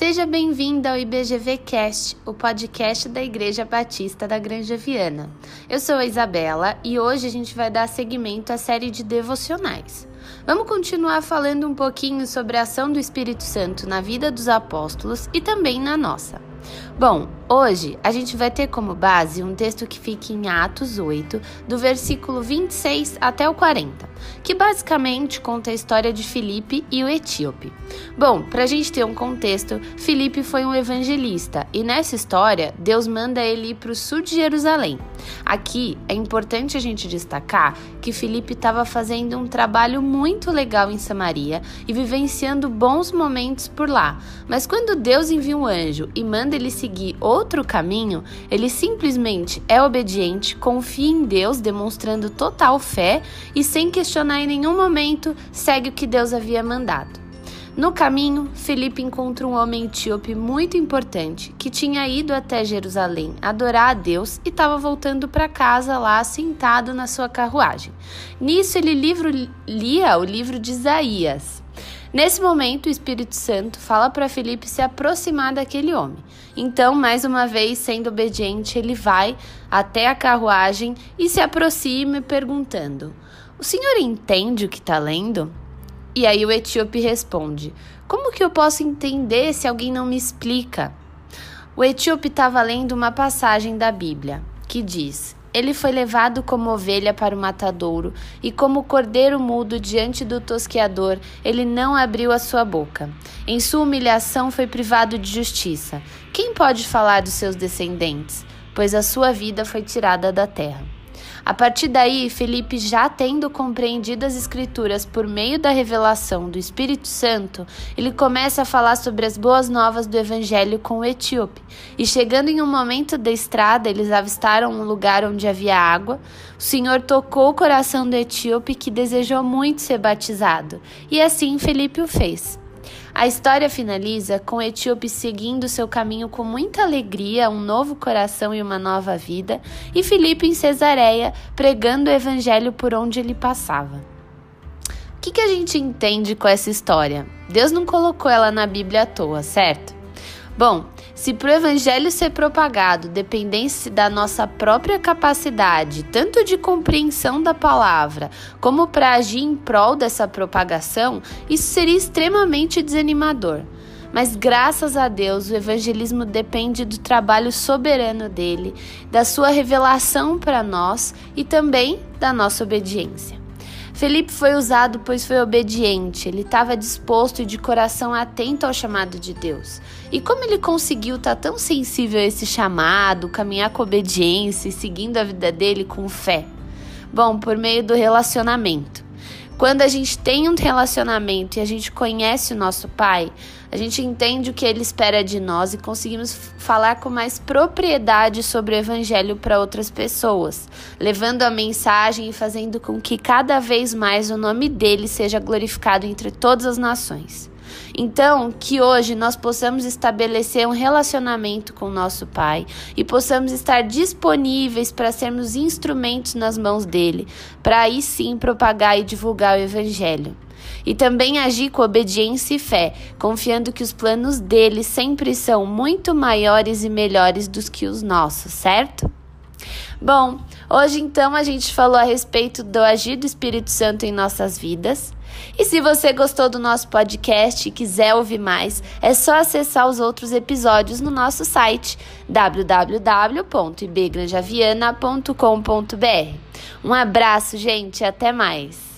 Seja bem-vinda ao IBGV Cast, o podcast da Igreja Batista da Granja Viana. Eu sou a Isabela e hoje a gente vai dar seguimento à série de devocionais. Vamos continuar falando um pouquinho sobre a ação do Espírito Santo na vida dos apóstolos e também na nossa. Bom, hoje a gente vai ter como base um texto que fica em Atos 8, do versículo 26 até o 40, que basicamente conta a história de Filipe e o etíope. Bom, para a gente ter um contexto, Filipe foi um evangelista e nessa história Deus manda ele ir para o sul de Jerusalém. Aqui é importante a gente destacar que Filipe estava fazendo um trabalho muito legal em Samaria e vivenciando bons momentos por lá, mas quando Deus envia um anjo e manda ele seguir outro caminho, ele simplesmente é obediente, confia em Deus, demonstrando total fé e sem questionar em nenhum momento segue o que Deus havia mandado. No caminho, Felipe encontra um homem etíope muito importante que tinha ido até Jerusalém adorar a Deus e estava voltando para casa lá sentado na sua carruagem. Nisso, ele livro, lia o livro de Isaías. Nesse momento, o Espírito Santo fala para Felipe se aproximar daquele homem. Então, mais uma vez, sendo obediente, ele vai até a carruagem e se aproxima perguntando: O senhor entende o que está lendo? E aí o etíope responde: Como que eu posso entender se alguém não me explica? O etíope estava lendo uma passagem da Bíblia que diz: Ele foi levado como ovelha para o matadouro, e como cordeiro mudo diante do tosqueador, ele não abriu a sua boca. Em sua humilhação foi privado de justiça. Quem pode falar dos seus descendentes? Pois a sua vida foi tirada da terra. A partir daí, Felipe, já tendo compreendido as Escrituras por meio da revelação do Espírito Santo, ele começa a falar sobre as boas novas do Evangelho com o etíope. E chegando em um momento da estrada, eles avistaram um lugar onde havia água. O Senhor tocou o coração do etíope que desejou muito ser batizado. E assim Felipe o fez. A história finaliza com etíope seguindo seu caminho com muita alegria, um novo coração e uma nova vida, e Filipe em Cesareia pregando o evangelho por onde ele passava. O que, que a gente entende com essa história? Deus não colocou ela na Bíblia à toa, certo? Bom, se para o evangelho ser propagado dependesse da nossa própria capacidade, tanto de compreensão da palavra, como para agir em prol dessa propagação, isso seria extremamente desanimador. Mas graças a Deus, o evangelismo depende do trabalho soberano dele, da sua revelação para nós e também da nossa obediência. Felipe foi usado pois foi obediente, ele estava disposto e de coração atento ao chamado de Deus. E como ele conseguiu estar tá tão sensível a esse chamado, caminhar com obediência e seguindo a vida dele com fé? Bom, por meio do relacionamento. Quando a gente tem um relacionamento e a gente conhece o nosso pai, a gente entende o que ele espera de nós e conseguimos falar com mais propriedade sobre o evangelho para outras pessoas, levando a mensagem e fazendo com que cada vez mais o nome dele seja glorificado entre todas as nações. Então, que hoje nós possamos estabelecer um relacionamento com nosso Pai e possamos estar disponíveis para sermos instrumentos nas mãos dele, para aí sim propagar e divulgar o Evangelho. E também agir com obediência e fé, confiando que os planos dele sempre são muito maiores e melhores dos que os nossos, certo? Bom, hoje então a gente falou a respeito do agir do Espírito Santo em nossas vidas. E se você gostou do nosso podcast e quiser ouvir mais, é só acessar os outros episódios no nosso site www.ibgranjaviana.com.br. Um abraço, gente, até mais.